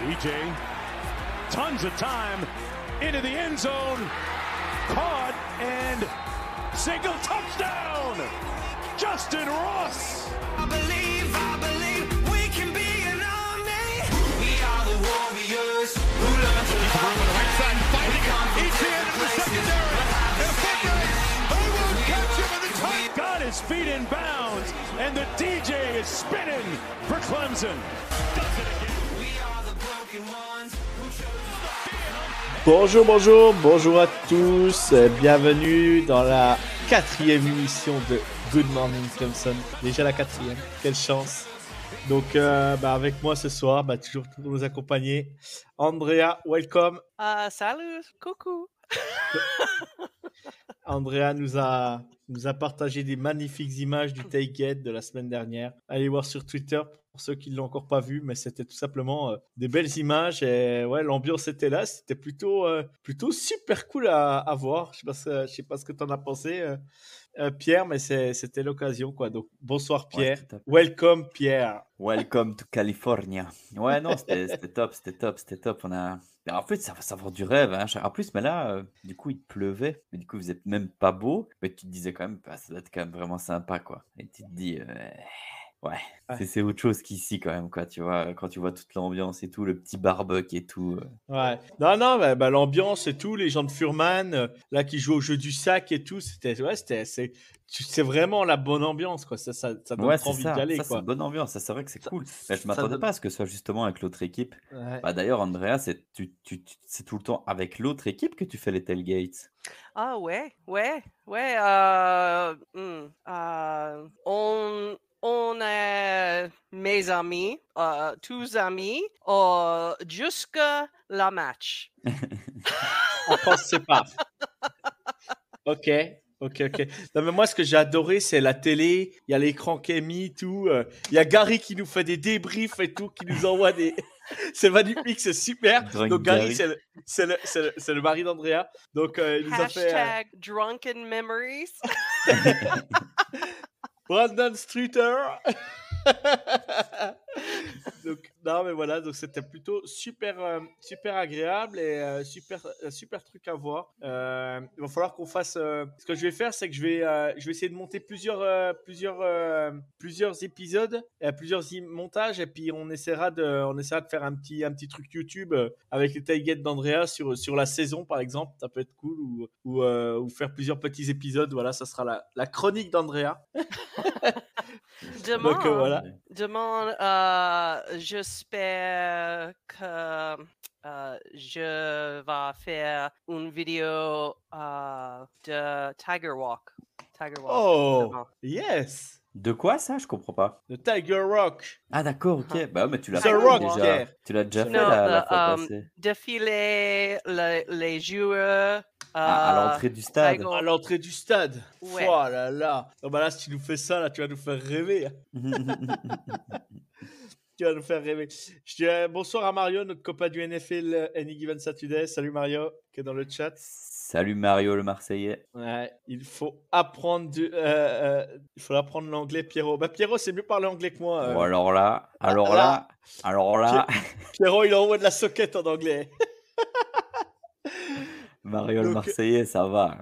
DJ, tons of time into the end zone, caught and single touchdown. Justin Ross. I believe, I believe we can be an army. We are the warriors who learn to love the Right fighting come it. Etienne in the secondary. places, And Frederick, who will catch him in the tight. Got his feet in bounds, and the DJ is spinning for Clemson. Does it again. Bonjour, bonjour, bonjour à tous. euh, Bienvenue dans la quatrième émission de Good Morning Clemson. Déjà la quatrième, quelle chance. Donc, euh, bah, avec moi ce soir, bah, toujours pour nous accompagner, Andrea, welcome. Ah, salut, coucou. Andrea nous a, nous a partagé des magnifiques images du Tailgate de la semaine dernière. Allez voir sur Twitter pour ceux qui ne l'ont encore pas vu, mais c'était tout simplement euh, des belles images et ouais, l'ambiance était là. C'était plutôt, euh, super cool à, voir. Je ne sais, pas ce- je sais pas ce que tu en as pensé, euh, Pierre, mais c'était l'occasion. quoi. Donc, bonsoir Pierre. fait. Welcome Pierre. Welcome to California. Ouais, non, c'était top, c'était top, c'était top. On a... En fait, ça va savoir du rêve. Hein. En plus, mais là, euh, du coup, il pleuvait. Mais du coup, vous êtes même pas beau. Mais tu te disais quand même, bah, ça doit être quand même vraiment sympa, quoi. Et tu te dis, euh, ouais, Ouais. c'est- c'est autre chose qu'ici, quand même, quoi. Tu vois, quand tu vois toute l'ambiance et tout, le petit barbecue et tout. euh. Ouais. Non, non, bah, bah, l'ambiance et tout, les gens de Furman, euh, là, qui jouent au jeu du sac et tout, c'était, ouais, c'était, c'est, c'est vraiment la bonne ambiance, quoi. Ça, ça, ça donne Ouais, trop c'est envie ça. d'y aller, ça, c'est quoi. une bonne ambiance. Ça, c'est vrai que c'est cool. Mais je m'attendais donne- pas à ce que ce soit justement avec l'autre équipe. Ouais. Bah, D'ailleurs, Andrea, c'est tu, tu, tu- c'est tout le temps avec l'autre équipe que tu fais les tailgates? Ah ouais, ouais, ouais. euh, hmm, euh, on, on est mes amis, euh, tous amis, euh, jusqu'à la match. On pense pas. ok. Ok, ok. Non, mais moi, ce que j'ai adoré, c'est la télé. Il y a l'écran qui est mis, tout. euh, Il y a Gary qui nous fait des débriefs et tout, qui nous envoie des. c'est magnifique, c'est super. Drunk Donc, Gary, Gary. c'est le, c'est le, c'est le, c'est le mari d'Andrea. Donc, euh, il nous a fait. euh, Hashtag drunken memories. Brandon Streeter. donc non mais voilà donc c'était plutôt super euh, super agréable et euh, super euh, super truc à voir. Il va falloir qu'on fasse. ce que je vais faire c'est que je vais je vais essayer de monter plusieurs plusieurs plusieurs épisodes, plusieurs montages et puis on essaiera de on essaiera de faire un petit un petit truc YouTube avec les tailgates d'Andrea sur sur la saison par exemple. Ça peut être cool ou ou, ou faire plusieurs petits épisodes. Voilà ça sera la, la chronique d'Andrea. Demain, Donc euh, voilà. demain euh, j'espère que euh, je vais faire une vidéo euh, de Tiger Walk. Tiger Walk. Oh, demain. yes! De quoi ça? Je comprends pas. Le Tiger Rock. Ah d'accord, ok. Bah ouais, mais tu l'as The fait Rock, déjà. Tu l'as déjà fait Non, la, la le, fois euh, passée. Défiler le- les joueurs. Ah, à euh, l'entrée du stade. Tiger- À l'entrée du stade. Ouais. Oh là là. Non, bah là, si tu nous fais ça, là, tu vas nous faire rêver. Tu vas nous faire rêver. Je dis euh, bonsoir à Mario, notre copain du NFL euh, Any Given Saturday. Salut Mario, qui est dans le chat. Salut Mario le Marseillais. Ouais, il faut apprendre du, euh, euh, il faut apprendre l'anglais, Pierrot. Bah, Pierrot, c'est mieux parler anglais que moi. euh. Bon, alors là, alors là- là, alors là, Pierrot, il envoie de la soquette en anglais. Mario le Marseillais, ça va.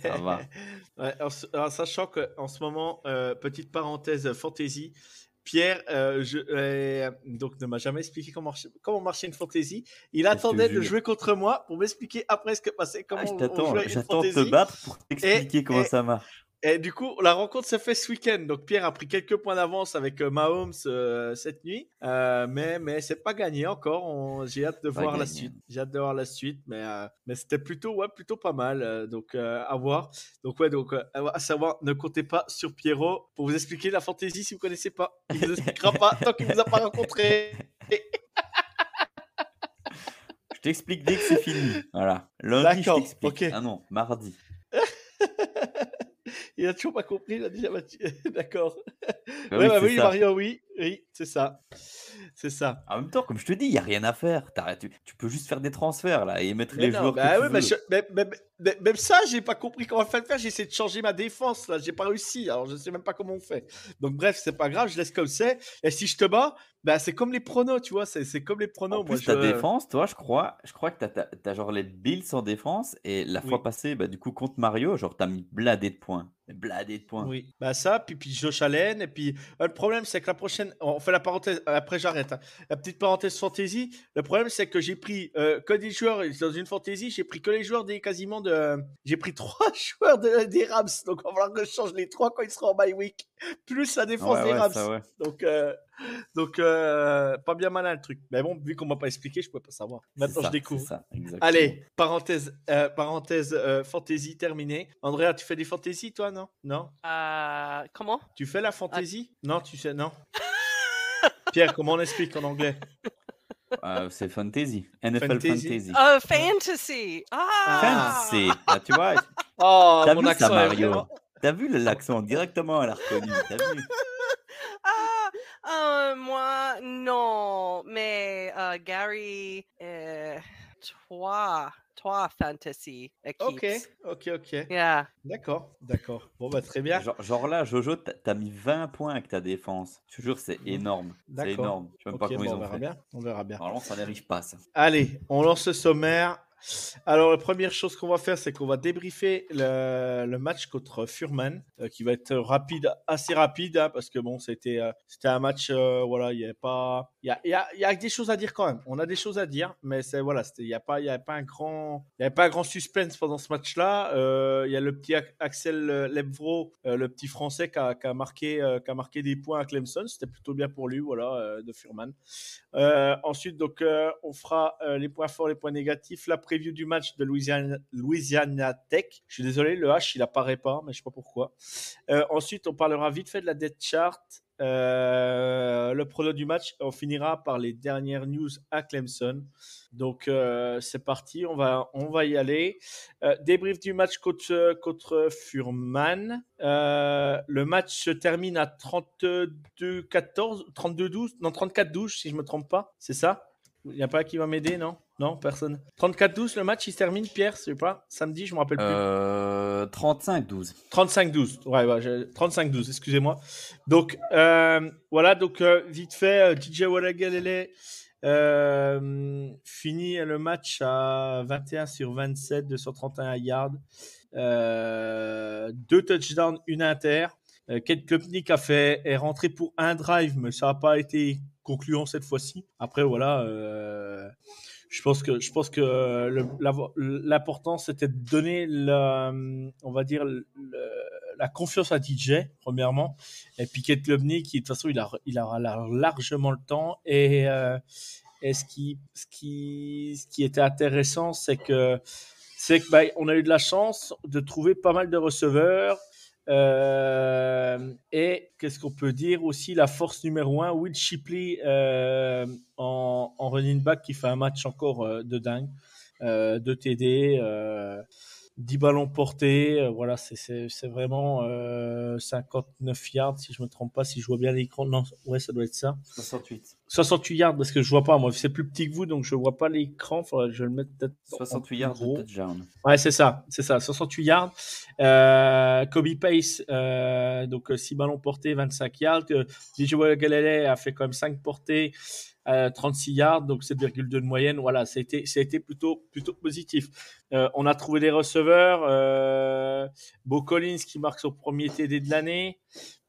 Ça va. Ouais, en, sachant qu'en ce moment, euh, petite parenthèse fantasy, Pierre euh, je, euh, donc ne m'a jamais expliqué comment, comment marcher une fantasy. Il te attendait de jouer contre moi pour m'expliquer après ce que passait, comment Ah, je on- jouait une j'attends de te battre pour t'expliquer comment et- ça marche. Et du coup, la rencontre s'est faite ce week-end. Donc Pierre a pris quelques points d'avance avec euh, Mahomes euh, cette nuit, Euh, mais mais c'est pas gagné encore. On- J'ai hâte de Pas voir la suite. J'ai hâte de voir la suite, mais euh, mais c'était plutôt ouais plutôt pas mal. donc à voir. Donc ouais donc à savoir, ne comptez pas sur Pierrot pour vous expliquer la fantaisie si vous connaissez pas. Il vous expliquera pas tant qu'il vous a pas rencontré. Je t'explique dès que c'est fini. Voilà. Lundi, je t'explique. Ah non, mardi. Il a toujours pas compris. Il a déjà battu. D'accord. Bah ouais, oui, bah oui, ça. Mario, oui, oui, c'est ça, c'est ça. En même temps, comme je te dis, il n'y a rien à faire. Tu, tu peux juste faire des transferts là et mettre Mais les non, joueurs bah que tu ouais, veux. je- mais- même ça, j'ai pas compris comment faire le faire. J'ai essayé de changer ma défense là, j'ai pas réussi. Alors je sais même pas comment on fait. Donc bref, c'est pas grave, je laisse comme c'est. Et si je te bats, Bah, c'est comme les pronos, tu vois. C'est c'est comme les pronos. En Moi, plus, ta je- défense, toi, je crois, je crois que t'as as, genre les Bills en défense et la fois passée, bah, du coup, contre Mario, genre, t'as mis bladé de points. Bladé de points. Oui, bah ça, puis, puis Josh Allen, et puis euh, le problème c'est que la prochaine, on fait la parenthèse, après j'arrête, hein. la petite parenthèse fantasy, le problème c'est que j'ai pris euh, que des joueurs, dans une fantasy, j'ai pris que les joueurs des quasiment de, j'ai pris trois joueurs de- des Rams, donc il va falloir que je change les trois quand ils seront en bye week, plus la défense Ouais, des ouais, Rams, ça, ouais. donc, euh, donc euh, pas bien malin le truc, mais bon, vu qu'on m'a pas expliqué, je pouvais pas savoir, maintenant ça, je découvre. ça. Allez, parenthèse, euh, parenthèse euh, fantasy terminée. Andrea, tu fais des fantaisies toi, non? Non? Euh, comment? tu fais la fantaisie? Non, tu sais, non. Pierre, comment on explique en anglais? Euh, c'est fantasy. NFL Fantasy. fantasy. Oh, fantasy! Ah! Fantasy. Ah, tu vois, Oh, t'as mon vu ça, Mario? vraiment... T'as vu l'accent directement, elle a reconnu. T'as vu? Ah, euh, moi, non, mais euh, Gary, euh, toi, toi, fantasy Ok, ok, ok. Yeah. D'accord, d'accord. Bon, bah très bien. genre, genre là, Jojo, t'as mis 20 points avec ta défense. Je te jure, c'est énorme. C'est D'accord. énorme. Je sais même Ok, pas comment bon, ils on ont verra fait. bien. On verra bien. Normalement, ça n'arrive pas, ça. Allez, on lance le sommaire. Alors, la première chose qu'on va faire, c'est qu'on va débriefer le, match contre Furman, euh, qui va être rapide, assez rapide, hein, parce que bon, c'était euh, c'était un match, euh, voilà, il y avait pas, il y a, y, y a des choses à dire quand même. On a des choses à dire, mais c'est voilà, il y a pas, il avait pas un grand suspense pendant ce match-là. Il y a le petit Axel Lebvro, le petit Français, qui a, qui a marqué, qui a marqué des points à Clemson. C'était plutôt bien pour lui, voilà, de Furman. Ensuite, donc, on fera les points forts, les points négatifs, la preview du match de Louisiana, Louisiana Tech. Je suis désolé, le H, il apparaît pas, mais je sais pas pourquoi. Euh, ensuite, on parlera vite fait de la dead chart, euh, le prono du match. On finira par les dernières news à Clemson. Donc, euh, c'est parti, on va, on va y aller. Débrief du match contre, contre Furman. Le match se termine à 32-14, 32-12, non 34-12 si je me trompe pas, c'est ça? Il n'y a pas qui va m'aider, non? Non, personne. 34-12, le match il se termine, Pierre, je sais pas, samedi, je me rappelle plus. Euh, 35-12. 35-12, ouais, ouais, je- 35-12, excusez-moi. Donc, euh, voilà, donc euh, vite fait, euh, DJ Walagalele euh, finit le match à 21 sur 27, 231 yards, euh, deux touchdowns, une inter. Euh, Kate Klopnik a fait, est rentré pour un drive, mais ça n'a pas été concluant cette fois-ci. Après, voilà, euh, je pense que, je pense que euh, l'important, c'était de donner, la, on va dire, la confiance à DJ, premièrement. Et puis Kate qui de toute façon, il, a, il aura la- largement le temps. Et, euh, ce, qui, ce, qui, ce qui était intéressant, c'est que c'est que bah, on a eu de la chance de trouver pas mal de receveurs. Euh, et qu'est-ce qu'on peut dire aussi La force numéro un, Will Shipley euh, en, running back qui fait un match encore euh, de dingue. De TD, 10 ballons portés. euh, voilà, c'est- vraiment euh, 59 yards, si je me trompe pas, si je vois bien l'écran. Non, ouais, ça doit être ça. 68. 68 yards parce que je vois pas, moi, c'est plus petit que vous, donc je vois pas l'écran. Faudrait que je le mette peut-être. en 68 plus yards gros. de touchdown. Ouais, c'est ça, c'est ça, 68 yards. Euh, Kobe Pace, euh, donc 6 ballons portés, 25 yards. Euh, DJ Galilei a fait quand même 5 portées, euh, 36 yards, donc 7,2 de moyenne. Voilà, ça a été, ça a été plutôt, plutôt positif. Euh, on a trouvé des receveurs. Euh, Bo Collins qui marque son premier TD de l'année.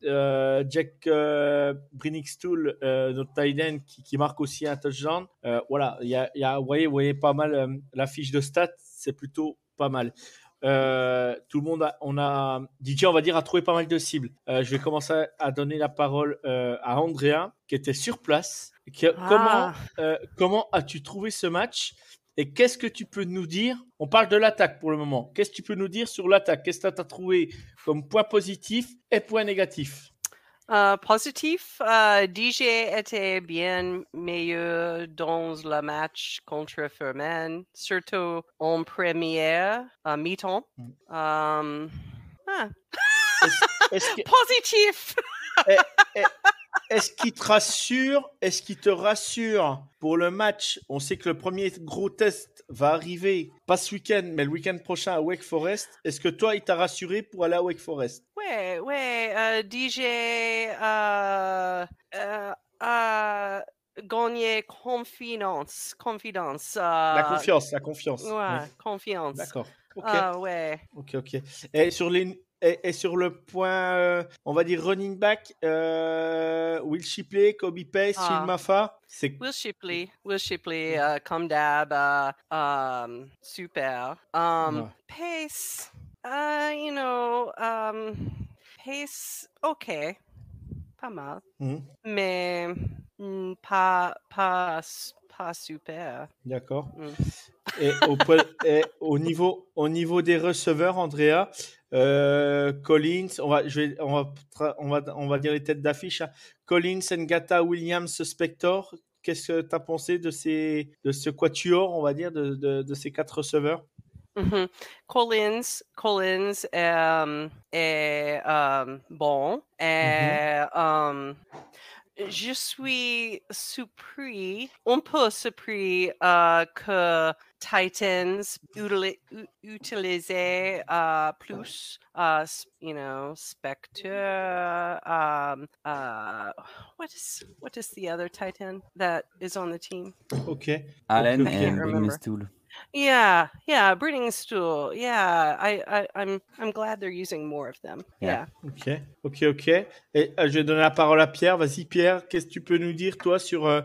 Euh, Jack euh, Brinnickstool, euh, notre tight end, qui, qui marque aussi un touchdown. Euh, voilà, il y a, y a- vous voyez, vous voyez pas mal euh, la fiche de stats, c'est plutôt pas mal. Euh, tout le monde a, on a, DJ, on va dire, a trouvé pas mal de cibles. Euh, je vais commencer à donner la parole euh, à Andrea, qui était sur place. Qui- Ah. Comment, comment as-tu trouvé ce match et qu'est-ce que tu peux nous dire? On parle de l'attaque pour le moment. Qu'est-ce que tu peux nous dire sur l'attaque? Qu'est-ce que tu as trouvé comme point positif et point négatif? Euh, positif, euh, DJ était bien meilleur dans le match contre Furman, surtout en première euh, mi-temps. Mm. Um, ah, Est-ce est-ce que- positif! Est-ce qu'il te rassure? Est-ce qu'il te rassure? Pour le match On sait que le premier gros test va arriver, pas ce week-end, mais le week-end prochain à Wake Forest. Est-ce que toi, il t'a rassuré pour aller à Wake Forest? Ouais, ouais, euh, DJ euh, euh, euh, gagner confiance. Confidence. La euh, confiance, la confiance. Ouais, confiance. D'accord. Ok. Ah ouais. Ok, ok. Et sur les et, sur le point, euh, on va dire running back, euh, Will Shipley, Kobe Pace, Ah. C'est Will Shipley, Will Shipley, uh, comme d'hab, uh, um, super. Um. Pace, uh, you know, um, Pace, ok, pas mal, Mhm. mais mm, pas, pas, pas super. d'accord. Mm. Et au, et au niveau au niveau des receveurs, Andrea, euh, Collins, on va je vais on va on va on va dire les têtes d'affiche. hein. Collins, Ngata, Williams, Spector. Qu'est-ce que tu as pensé de ces de ce quatuor, on va dire, de, de, de ces quatre receveurs? Mhm. Collins, Collins um, est um, bon. Et, um, je suis surpris, un peu surpris euh, que Titans utili- u- utilisaient euh, plus, uh, s- you know, Spectre. Um, uh, what is what is the other Titan that is on the team? Ok. Allen ok. and Remember. Bringstool. Yeah, yeah, breeding stool. Yeah, I, I, I'm, I'm glad they're using more of them. Yeah. Yeah. Ok, ok, ok. Et euh, je vais donner la parole à Pierre. Vas-y, Pierre, qu'est-ce que tu peux nous dire, toi, sur euh,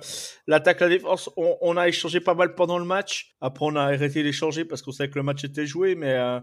l'attaque, la défense? On, on a échangé pas mal pendant le match. Après, on a arrêté d'échanger parce qu'on savait que le match était joué. Mais, euh,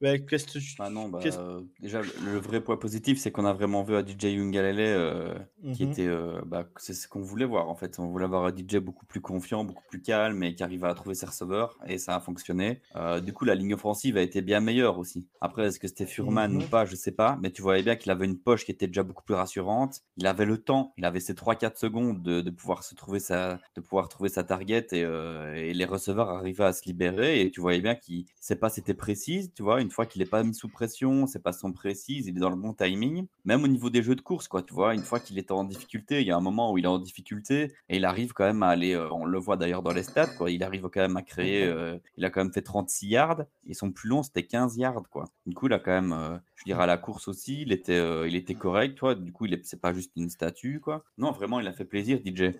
mais qu'est-ce que tu. Ah non, bah, Qu'est-ce- euh, déjà, le, vrai point positif, c'est qu'on a vraiment vu un DJ Ungalele euh, qui Mhm. était. euh, bah, c'est ce qu'on voulait voir en fait. On voulait avoir un DJ beaucoup plus confiant, beaucoup plus calme et qui arrivait à trouver ses receveurs et ça a fonctionné. Euh, du coup, la ligne offensive a été bien meilleure aussi. Après, est-ce que c'était Furman Mhm. ou pas, je sais pas, mais tu voyais bien qu'il avait une poche qui était déjà beaucoup plus rassurante. Il avait le temps, il avait ses 3-4 secondes de, de pouvoir se trouver sa, de pouvoir trouver sa target et, euh, et les receveurs arrivaient à se libérer et tu voyais bien qu'il sait pas c'était précis, tu vois, une fois qu'il est pas mis sous pression, c'est pas son précise, il est dans le bon timing. Même au niveau des jeux de course, quoi, tu vois, une fois qu'il est en difficulté, il y a un moment où il est en difficulté et il arrive quand même à aller, euh, on le voit d'ailleurs dans les stats, quoi, il arrive quand même à créer, euh, il a quand même fait 36 yards et son plus long c'était 15 yards, quoi. Du coup, il a quand même, euh, je dirais à la course aussi, il était, il était correct, toi, du coup, c'est pas juste une statue, quoi. Non, vraiment, il a fait plaisir, DJ.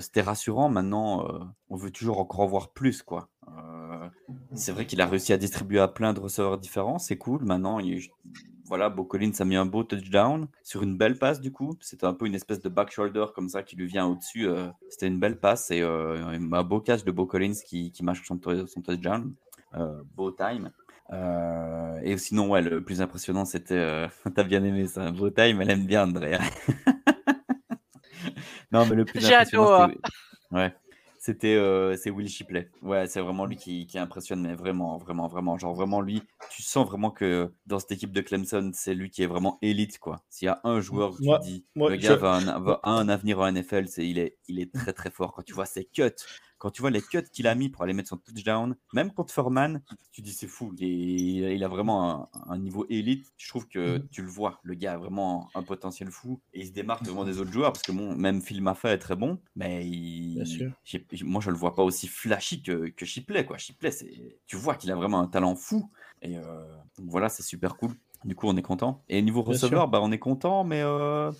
C'était rassurant. Maintenant, on veut toujours encore en voir plus, quoi. Euh, c'est vrai qu'il a réussi à distribuer à plein de receveurs différents, c'est cool. Maintenant, il, voilà, Bo Collins a mis un beau touchdown sur une belle passe, du coup. C'était un peu une espèce de back shoulder comme ça qui lui vient au-dessus. euh, C'était une belle passe et euh, un beau catch de Bo Collins qui, qui marque son, son touchdown. Euh, beau time. Euh, et sinon, ouais, le plus impressionnant, c'était. euh, T'as bien aimé ça, beau time, elle aime bien, Andrea. non, mais le plus impressionnant, Ouais. C'était euh, c'est Will Shipley. Ouais, c'est vraiment lui qui, qui impressionne, mais vraiment, vraiment, vraiment. Genre, vraiment, lui, tu sens vraiment que dans cette équipe de Clemson, c'est lui qui est vraiment élite, quoi. S'il y a un joueur tu Moi- dis, moi, le je- gars va un, va- un avenir en NFL, c'est il est, il est très, très fort. Quand tu vois ses cuts, quand tu vois les cuts qu'il a mis pour aller mettre son touchdown, même contre Furman, tu dis c'est fou. Il, est- il a vraiment un, un niveau élite. Je trouve que Mhm. tu le vois. Le gars a vraiment un potentiel fou et il se démarque vraiment des autres joueurs parce que bon, même Phil Maffa est très bon, mais il, moi je le vois pas aussi flashy que, que Shipley. Quoi. Shipley, c'est, tu vois qu'il a vraiment un talent fou et euh, donc voilà, c'est super cool. Du coup, on est content. Et niveau Bien receveur, bah, on est content, mais euh,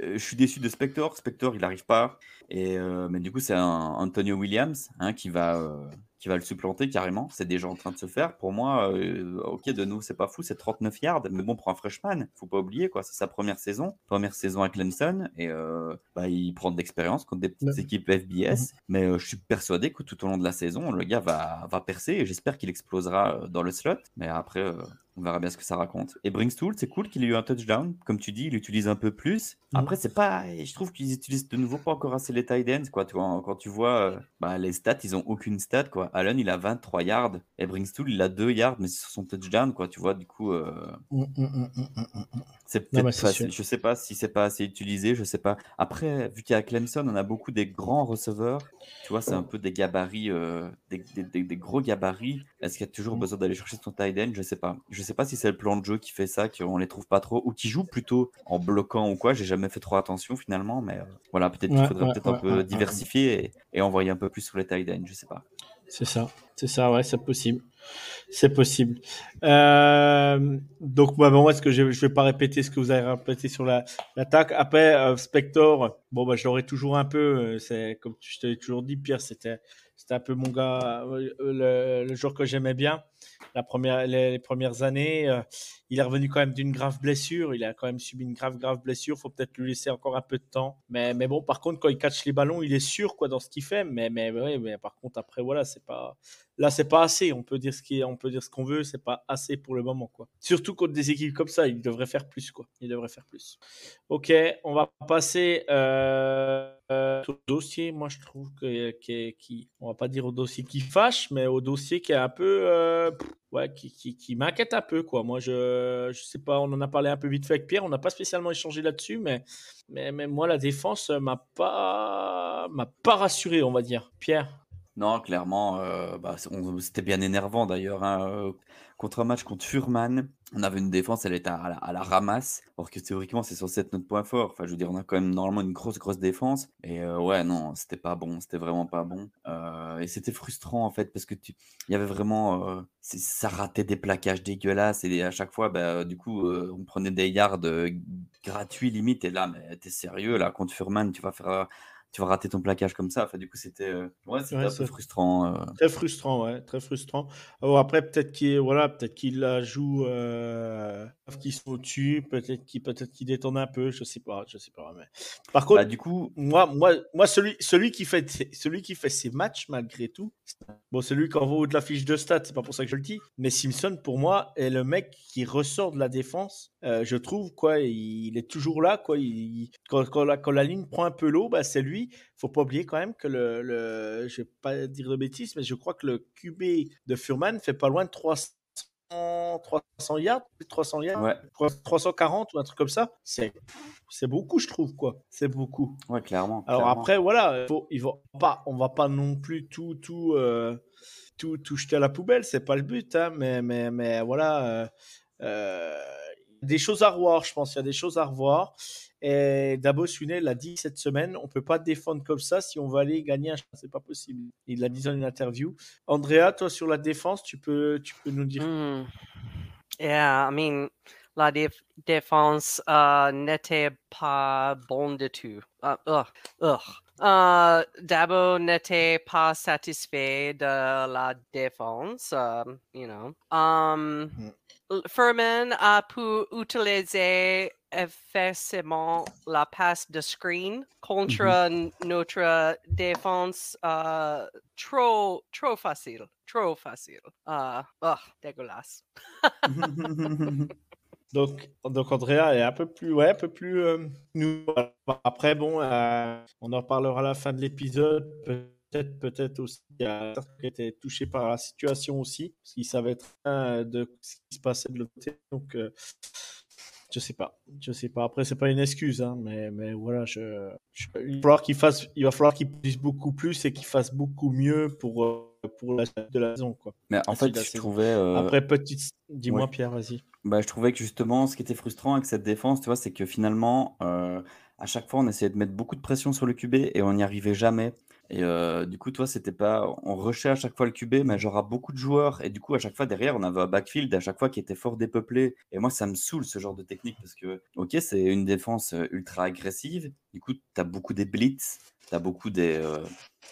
je suis déçu de Spector. Spector, il n'arrive pas. Et, euh, mais du coup, c'est un Antonio Williams hein, qui, va, euh, qui va le supplanter carrément. C'est déjà en train de se faire. Pour moi, euh, ok, de nous, c'est pas fou, c'est 39 yards. Mais bon, pour un freshman, faut pas oublier, quoi. C'est sa première saison. Première saison à Clemson. Et euh, bah, il prend de l'expérience contre des petites Ouais. équipes FBS. Mais euh, je suis persuadé que tout au long de la saison, le gars va, va percer. Et j'espère qu'il explosera euh, dans le slot. Mais après, euh, on verra bien ce que ça raconte. Et Bringstool, c'est cool qu'il ait eu un touchdown. Comme tu dis, il utilise un peu plus. Mhm. Après, c'est pas. Je trouve qu'ils utilisent de nouveau pas encore assez les tight ends. Quoi. Tu vois, quand tu vois euh, bah, les stats, ils ont aucune stat. Quoi. Allen, il a 23 yards. Et Bringstool, il a 2 yards, mais c'est sur son touchdown. Quoi. Tu vois, du coup. euh, Mm, mm, mm, mm, mm, mm. c'est peut-être sûr. assez- je sais pas si c'est pas assez utilisé, je sais pas. Après, vu qu'à Clemson, on a beaucoup des grands receveurs, tu vois, c'est un peu des gabarits, euh, des, des- des- des gros gabarits. Est-ce qu'il y a toujours Mm. besoin d'aller chercher son tight end? Je sais pas. Je sais pas si c'est le plan de jeu qui fait ça, qu'on les trouve pas trop, ou qui joue plutôt en bloquant ou quoi. J'ai jamais fait trop attention finalement, mais euh, voilà, peut-être qu'il faudrait ouais, peut-être un peu diversifier et, et envoyer un peu plus sur les tight ends, je sais pas. C'est ça, c'est ça, ouais, c'est possible. C'est possible. Euh, donc, moi, bon, est-ce que je, je vais pas répéter ce que vous avez répété sur la- l'attaque. Après, euh, Spector, bon, bah, je l'aurais toujours un peu. euh, C'est comme je t'avais toujours dit, Pierre, c'était, c'était un peu mon gars, euh, le, le joueur que j'aimais bien. La première, les, premières années, euh, il est revenu quand même d'une grave blessure. Il a quand même subi une grave, grave blessure. Faut peut-être lui laisser encore un peu de temps. Mais, mais bon, par contre, quand il catch les ballons, il est sûr quoi dans ce qu'il fait. Mais, mais, ouais, mais par contre, après, voilà, c'est pas là c'est pas assez on peut dire ce qui on peut dire ce qu'on veut c'est pas assez pour le moment quoi surtout contre des équipes comme ça il devrait faire plus quoi il devrait faire plus ok on va passer euh, au dossier moi je trouve que qui, on va pas dire au dossier qui fâche mais au dossier qui est un peu euh, ouais qui, qui, qui m'inquiète un peu quoi moi je je sais pas on en a parlé un peu vite fait avec Pierre on n'a pas spécialement échangé là-dessus mais mais, mais moi la défense m'a pas m'a pas rassuré on va dire Pierre? Non, clairement, euh, bah, c'était bien énervant d'ailleurs. hein, euh, Contre un match contre Furman, on avait une défense, elle était à la, à la ramasse, alors que théoriquement c'est censé être notre point fort. Enfin, je veux dire, on a quand même normalement une grosse, grosse défense. Et euh, ouais, non, c'était pas bon, c'était vraiment pas bon. Euh, et c'était frustrant en fait, parce que tu, il y avait vraiment, euh, ça ratait des plaquages dégueulasses. Et à chaque fois, bah, du coup, on prenait des yards gratuits limite. Et là, mais t'es sérieux, là, contre Furman, tu vas faire. Tu vas rater ton plaquage comme ça. Enfin, du coup, c'était euh, ouais, Ouais, un peu frustrant. euh. Très frustrant, ouais, très frustrant. Alors après, peut-être qu'il voilà, peut-être qu'il la joue, euh, qu'ils sont au-dessus, peut-être qu'il peut-être qu'il détonne un peu, je sais pas, je sais pas. Mais... Par contre, Bah, du coup, moi, moi, moi, celui, celui qui fait, celui qui fait ses matchs malgré tout, bon, celui qui envoie de la fiche de stats, c'est pas pour ça que je le dis, mais Simpson pour moi est le mec qui ressort de la défense. je trouve quoi, il, il est toujours là, quoi. Il, quand, quand la, quand la ligne prend un peu l'eau, bah, c'est lui. Faut pas oublier quand même que le, le, je vais pas dire de bêtises, mais je crois que le QB de Furman fait pas loin de 300, 300 yards, plus de 300 yards, ouais, 340 ou un truc comme ça. C'est, c'est beaucoup, je trouve, quoi. C'est beaucoup. ouais, clairement. Alors clairement. après, voilà, faut, il va pas, on va pas non plus tout, tout, euh, tout, tout jeter à la poubelle, c'est pas le but, hein, mais, mais, mais voilà, euh, euh, des choses à revoir, je pense, il y a des choses à revoir. Et Dabo Swinney l'a dit cette semaine, on peut pas défendre comme ça si on veut aller gagner un c'est pas possible. Il l'a dit dans une interview. Andrea, toi sur la défense, tu peux, tu peux nous dire. Hmm. Yeah, I mean, la déf- défense euh, n'était pas bonne du tout. Uh, ugh, ugh. Euh, Dabo n'était pas satisfait de la défense, um, you know. Um, L- Furman a pu utiliser effectivement la passe de screen contre n- notre défense euh, trop, trop facile. Trop facile. Euh, ugh, dégueulasse. Donc, donc Andrea est un peu plus, ouais, un peu plus. euh, nous. Après, bon, euh, on en reparlera à la fin de l'épisode. Peut-être, peut-être aussi, il y a certains qui étaient touchés par la situation aussi, parce qu'ils savaient très bien de ce qui se passait de l'autre côté. Donc, euh, je sais pas, je sais pas. Après, c'est pas une excuse, hein, mais, mais voilà, je, je- il va falloir qu'il fasse, il va falloir qu'il produise beaucoup plus et qu'il fasse beaucoup mieux pour euh, pour la de la saison, quoi. Mais en fait, je trouvais, euh, Après, petite, dis-moi, ouais. Pierre, vas-y. bah, je trouvais que justement, ce qui était frustrant avec cette défense, tu vois, c'est que finalement, euh, à chaque fois, on essayait de mettre beaucoup de pression sur le QB et on n'y arrivait jamais. Et euh, du coup, toi, c'était pas, on rushait à chaque fois le QB, mais genre à beaucoup de joueurs. Et du coup, à chaque fois derrière, on avait un backfield à chaque fois qui était fort dépeuplé. Et moi, ça me saoule ce genre de technique parce que, ok, c'est une défense euh, ultra agressive. Du coup, t'as beaucoup des blitz, t'as beaucoup des, euh,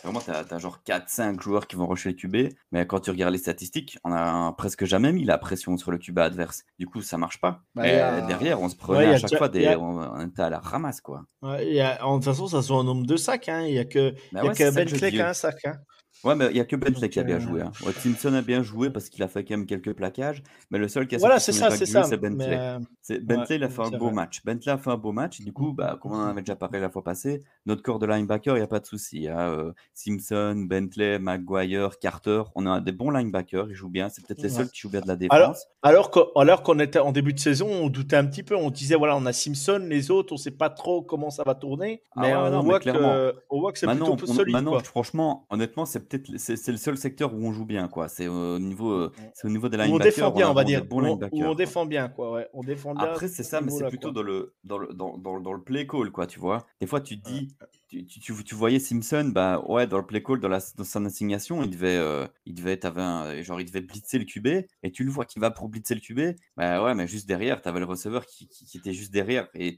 Vraiment, tu as, genre 4-5 joueurs qui vont rusher le QB, mais quand tu regardes les statistiques, on a presque jamais mis la pression sur le QB adverse. Du coup, ça marche pas. Bah, et a- derrière, on se prenait à chaque fois des. a- On, était à la ramasse, quoi. Ouais, a- en- de toute façon, ça se voit en nombre de sacs. Hein. Il n'y a que, Bah il y a ouais, que c'est ça que je Ouais, mais il n'y a que Bentley qui a bien euh, joué. Hein. Ouais, Simpson a bien joué parce qu'il a fait quand même quelques plaquages, mais le seul qui a Voilà, c'est ça, c'est ça. c'est Bentley. Euh, Bentley, il a fait un beau vrai. match. Bentley a fait un beau match. Et du coup, bah, comme on en avait déjà parlé la fois passée, notre corps de linebacker, il n'y a pas de souci. hein. Euh, Simpson, Bentley, Maguire, Carter, on a des bons linebackers. Ils jouent bien. C'est peut-être les Ouais. seuls qui jouent bien de la défense. alors alors qu'on était en début de saison, on doutait un petit peu. On disait, voilà, on a Simpson, les autres, on ne sait pas trop comment ça va tourner. Ah Mais on, non, voit que, on voit que c'est plutôt on- solide. maintenant, quoi. franchement, honnêtement, c'est peut-être c'est le seul secteur où on joue bien, quoi. C'est au niveau, euh, c'est au niveau des Où on linebackers. défend bien, on va dire. bons Où on, linebackers, on défend bien, quoi. Ouais. On défend bien. Après, c'est ce ça, mais c'est plutôt quoi. dans le, dans le, dans, dans, dans le play call, quoi, tu vois. Des fois, tu te dis, tu, tu, tu, tu voyais Simpson, bah ouais, dans le play call, dans, la, dans son assignation, il devait, euh, il devait, un, genre, il devait blitzer le QB, et tu le vois qu'il va pour blitzer le QB, bah ouais, mais juste derrière, t'avais le receveur qui, qui, qui était juste derrière, et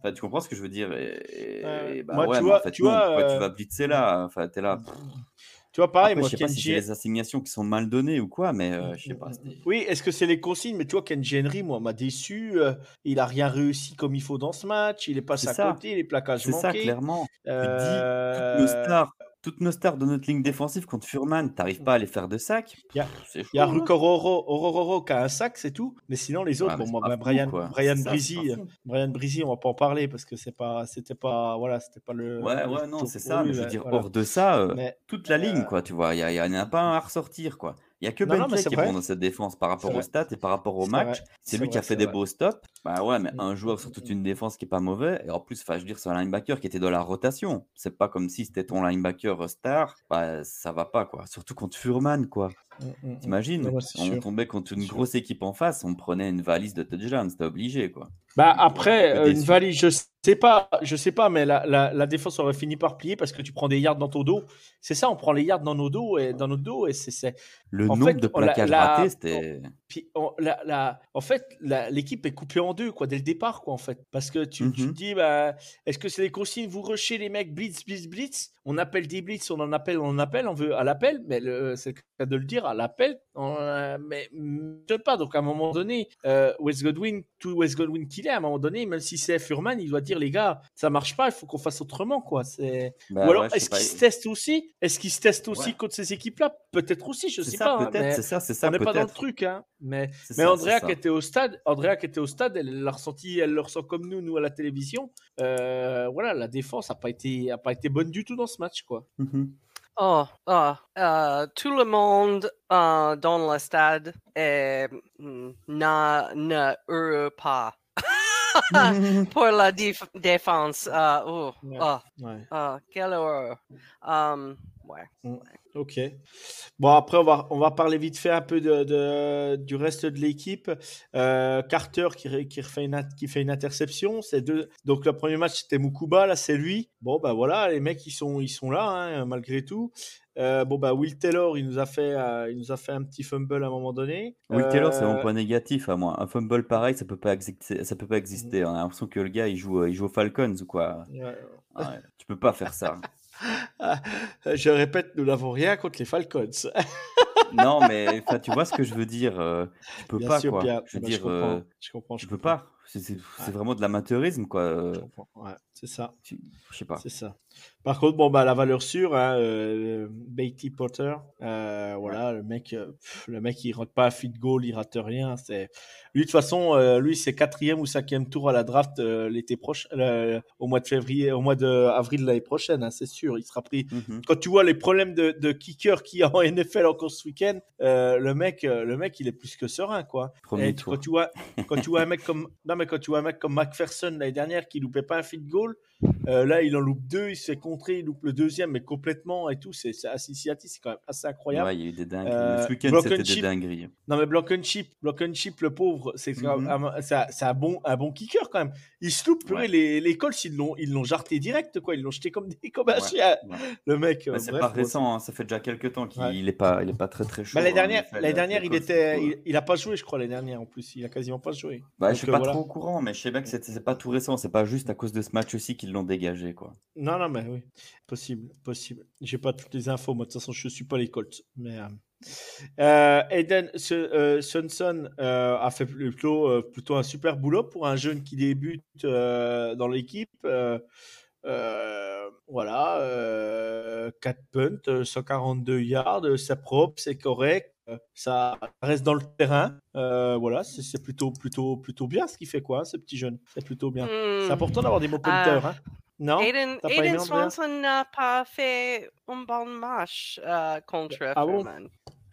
enfin, tu comprends ce que je veux dire, et, et- bah Moi, ouais, tu vois, en fait, tu non, vois, tu euh, vas blitzer là, enfin, t'es là. Tu vois, pareil, Après, moi, je sais pas si c'est les assignations qui sont mal données ou quoi, mais euh, je sais pas. Oui, est-ce que c'est les consignes? Mais tu vois, Kenji Henry, moi, m'a déçu. euh, il a rien réussi comme il faut dans ce match. Il est passé C'est à ça. côté, les plaquages C'est ça, manqués. clairement. Tu te dis, toutes nos Euh, stars, toutes nos stars de notre ligne défensive contre Furman, t'arrives pas à les faire de sac. Il y a hein. Rukororo qui a un sac, c'est tout. Mais sinon, les autres, Ouais, bon, moi, ben, fou, Brian, quoi. Brian ça, fou. Brian on va pas en parler parce que c'est pas, c'était pas, voilà, c'était pas le. Ouais, ouais, non, c'est ça. lui, Mais je veux dire, voilà. hors de ça, euh, Mais toute la ligne, euh, quoi, tu vois. Il y, a- il y en a pas un à ressortir, quoi. Il y a que Non, Bentley qui est bon dans cette défense par rapport C'est au vrai. stats et par rapport au match. C'est lui qui a fait des vrai. beaux stops. Bah ouais, mais Mm, un joueur mm, sur toute mm, une défense qui est pas mauvais. Et en plus, je veux dire, c'est un linebacker qui était dans la rotation. C'est pas comme si c'était ton linebacker star. Bah, ça va pas, quoi. Surtout contre Furman, quoi. Mm, mm, mm. T'imagines ouais, On sûr. tombait contre une grosse équipe en face, on prenait une valise de touchdown, c'était obligé, quoi. Bah après, euh, une valise, je sais pas, je sais pas, mais la, la, la défense aurait fini par plier parce que tu prends des yards dans ton dos. C'est ça, on prend les yards dans nos dos et dans notre dos et c'est, Le En nombre fait, de plaquages la- ratés, c'était. Puis on- la, la- en fait, l'équipe est coupée en deux quoi dès le départ quoi en fait, parce que tu, tu te dis bah est-ce que c'est les consignes vous rushez les mecs blitz blitz blitz, on appelle des blitz, on en appelle, on en appelle, on veut à l'appel, mais c'est le cas de le dire à l'appel, euh, mais je sais pas donc à un moment donné euh, West Godwin tout West Godwin qu'il est à un moment donné même si c'est Furman il doit dire les gars ça marche pas il faut qu'on fasse autrement quoi c'est Bah ou alors ouais, est-ce pas. qu'il se teste aussi? Est-ce qu'il se teste aussi Ouais. contre ces équipes là peut-être aussi je sais ça, pas hein, peut-être, c'est ça, c'est ça, on n'est pas dans le truc hein mais mais ça, Andrea qui était au stade, Andrea qui était au stade, elle l'a ressenti, elle le ressent comme nous, nous à la télévision. Euh, voilà, la défense a pas été, a pas été bonne du tout dans ce match, quoi. Mhm. Oh, ah, euh, tout le monde euh, dans le stade est, mm, n'a- ne heureux pas pour la dif- défense. euh, oh, ah, Ouais. ah, quelle horreur. Um, ouais. Ok. Bon après on va, on va parler vite fait un peu de, de- du reste de l'équipe. Euh, Carter qui, qui, refait une, qui fait une interception. Deux. Donc le premier match c'était Mukuba, là c'est lui. Bon bah voilà, les mecs ils sont, ils sont là hein, malgré tout. Euh, bon bah Will Taylor il nous a fait, euh, il nous a fait un petit fumble à un moment donné. Will Taylor, c'est mon point négatif à moi. Un fumble pareil, ça peut pas exister. Ça peut pas exister. On a l'impression que le gars, il joue, il joue aux Falcons ou quoi. ouais. Ouais, tu peux pas faire ça. Je répète, nous n'avons rien contre les Falcons. Non, mais tu vois ce que je veux dire. euh, tu peux Bien pas, sûr, quoi. bien. Je veux Bah, dire, comprends, euh, je comprends, je tu peux comprends. pas. C'est Ouais. vraiment de l'amateurisme, quoi. euh, Je comprends. Ouais, c'est ça, tu- Je sais pas. c'est ça. Par contre, bon bah la valeur sûre, hein, euh, Beatty Potter, euh, voilà, le mec, euh, pff, le mec il rate pas un feed goal, il rate rien. C'est lui de toute façon, euh, lui c'est quatrième ou cinquième tour à la draft l'été prochain, au mois de février, au mois de avril l'année prochaine, hein, c'est sûr, il sera pris. Mhm. Quand tu vois les problèmes de, de kicker qu'il y a en NFL encore ce week-end, le mec, le mec il est plus que serein quoi. Premier Et tour. quand tu vois quand tu vois un mec comme non mais quand tu vois un mec comme McPherson l'année dernière qui loupait pas un feed goal euh, là il en loupe deux il se fait contrer il loupe le deuxième mais complètement et tout c'est c'est à Cincinnati c'est quand même assez incroyable Ouais, il y a eu des dingueries. Euh, ce week-end, block c'était des dingueries. non mais block and chip block and chip le pauvre c'est même- c'est un, bon un bon kicker quand même il se loupe Ouais. les les Colts ils l'ont ils l'ont jarté direct quoi ils l'ont jeté comme des comme un Ouais, chien le mec Bah, euh, c'est pas récent, hein, ça fait déjà quelques temps qu'il est pas, il est pas très très chaud. bah, l'année en dernière, avec dernière, il était, il, il a pas joué, je crois, l'année dernière en plus. Il a quasiment pas joué. Bah, je Donc, suis euh, pas voilà. trop au courant, mais je sais bien que c'est pas tout récent. C'est pas juste à cause de ce match aussi qu'ils l'ont dégagé, quoi. Non, non, mais oui, possible, possible. J'ai pas toutes les infos, moi de toute façon, je suis pas les Colts. Mais euh, euh, Su- euh, euh, a fait plutôt, euh, plutôt un super boulot pour un jeune qui débute dans l'équipe. Voilà, euh, 4 punts, euh, 142 yards, c'est propre, c'est correct. Euh, Ça reste dans le terrain, Euh, voilà, c'est plutôt, plutôt, plutôt bien ce qu'il fait quoi, hein, ce petit jeune. C'est plutôt bien. C'est Hmm. important d'avoir des bons punters, Ah. hein. Non? Aiden, pas Aiden Swanson n'a pas fait un bon match euh, contre Ah bon?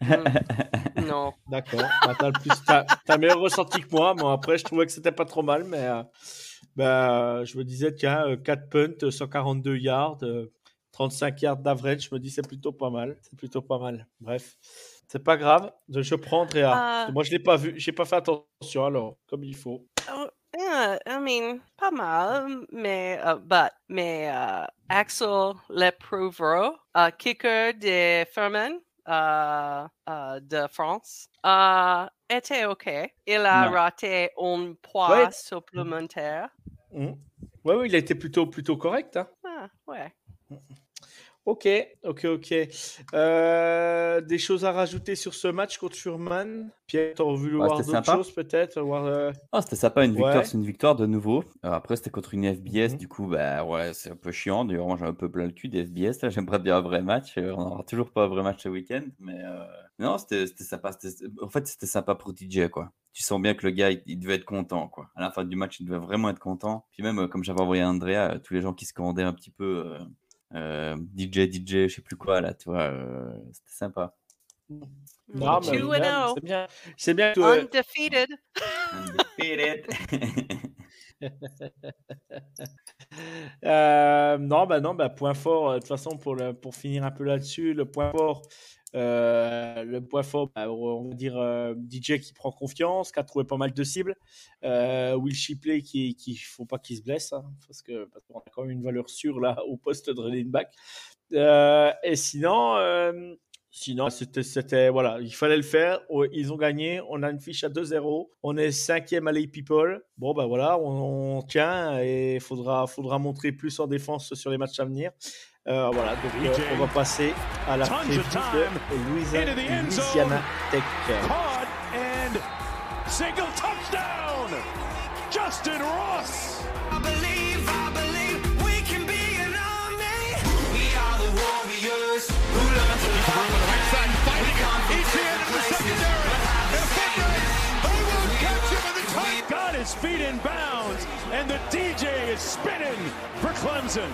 Hmm. non. D'accord. Bah, t'as t'as meilleur ressenti que moi. Moi, après, je trouvais que c'était pas trop mal, mais euh, bah, je me disais, tiens, euh, 4 punts, 142 yards. euh, 35 yards d'average. Je me dis, c'est plutôt pas mal. C'est plutôt pas mal. Bref, c'est pas grave. Je prends Andrea. Ah. Moi, je l'ai pas vu. J'ai pas fait attention alors, comme il faut. Oh, yeah, I mean, pas mal, mais, uh, but, mais uh, Axel Leprouvro, uh, kicker de Furman uh, uh, de France, était OK. Il a Non. raté un poids Ouais. supplémentaire. Mhm. Ouais, ouais, il a été plutôt, plutôt correct. Hein. Ah, ouais. Ok, ok, ok. Euh, des choses à rajouter sur ce match contre Furman Pierre, t'aurais voulu Ouais, voir d'autres choses peut-être? Euh, Ah, c'était sympa, une victoire, Ouais. c'est une victoire de nouveau. Après, c'était contre une FBS, Mhm. du coup, bah ouais, c'est un peu chiant. D'ailleurs, moi, j'ai un peu plein le cul des FBS. Là, j'aimerais bien un vrai match. Euh, On n'aura toujours pas un vrai match ce week-end, mais euh, non, c'était c'était sympa. En fait, c'était sympa pour DJ, quoi. Tu sens bien que le gars, il, il devait être content, quoi. À la fin du match, il devait vraiment être content. Puis même, euh, comme j'avais envoyé à Andrea, euh, tous les gens qui se commandaient un petit peu euh, DJ, DJ, je sais plus quoi, là, tu vois, euh, c'était sympa. Non, mais Two bien, and oh. c'est bien. C'est bien euh, Undefeated. Undefeated. Euh, non, bah non, bah point fort. euh, De toute façon, pour le, pour finir un peu là-dessus, le point fort, euh, le point fort, bah, on va dire euh, DJ qui prend confiance, qui a trouvé pas mal de cibles. Euh, Will Shipley qui, qui faut pas qu'il se blesse, hein, parce parce qu'on a quand même une valeur sûre là au poste de running back. Euh, et sinon, euh, sinon c'était, c'était voilà, il fallait le faire. Ils ont gagné. On a une fiche à 2-0. On est cinquième à les people. Bon ben voilà, on, on tient et faudra faudra montrer plus en défense sur les matchs à venir. Euh, voilà, donc euh, on va passer à la time de Louisa-. Louisiana Tech. Caught and single touchdown. Justin Ross. His feet in bounds, and the DJ is spinning for Clemson.